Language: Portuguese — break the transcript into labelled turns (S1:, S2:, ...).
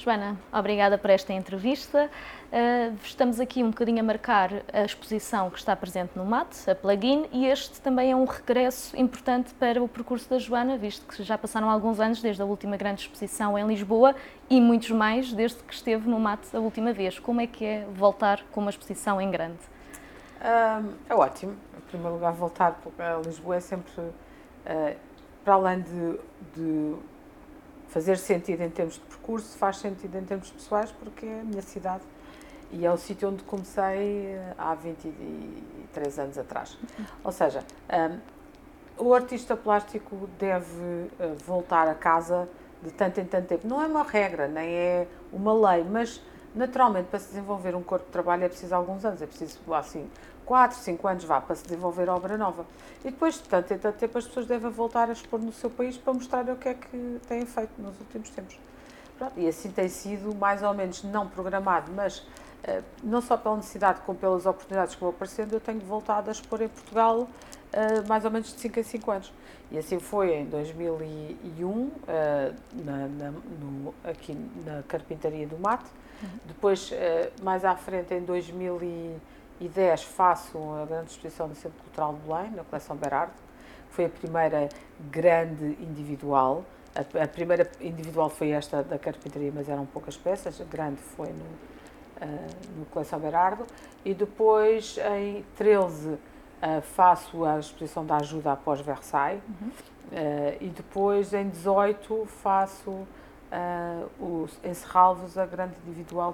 S1: Joana, obrigada por esta entrevista. Uh, estamos aqui um bocadinho a marcar a exposição que está presente no MAT, a plugin, e este também é um regresso importante para o percurso da Joana, visto que já passaram alguns anos desde a última grande exposição em Lisboa e muitos mais desde que esteve no MAT a última vez. Como é que é voltar com uma exposição em grande?
S2: É ótimo. Em primeiro lugar, voltar a Lisboa é sempre, uh, para além de, de fazer sentido em termos de percurso, faz sentido em termos pessoais, porque é a minha cidade e é o sítio onde comecei eh, há 23 anos atrás. Ou seja, um, o artista plástico deve uh, voltar a casa de tanto em tanto tempo. Não é uma regra, nem é uma lei, mas naturalmente para se desenvolver um corpo de trabalho é preciso alguns anos, é preciso assim 4, 5 anos vá para se desenvolver obra nova. E depois de tanto em tanto tempo as pessoas devem voltar a expor no seu país para mostrar o que é que têm feito nos últimos tempos. Pronto, e assim tem sido mais ou menos não programado, mas eh, não só pela necessidade como pelas oportunidades que vão aparecendo, eu tenho voltado a expor em Portugal uh, mais ou menos de 5 em 5 anos. E assim foi em 2001, uh, eh, na, na, no, aqui na Carpintaria do Mate. Uhum. Depois, mais à frente, em 2010, faço a grande exposição no Centro Cultural de Belém, na coleção Berardo. Foi a primeira grande individual. A, a primeira individual foi esta da Carpintaria, mas eram poucas peças. A grande foi no, uh, no Coleção Berardo, e depois em 13 uh, eh, faço a exposição da ajuda após Versailles, uhum. uh, e depois em 18 faço uh, o, em Serralvos a grande individual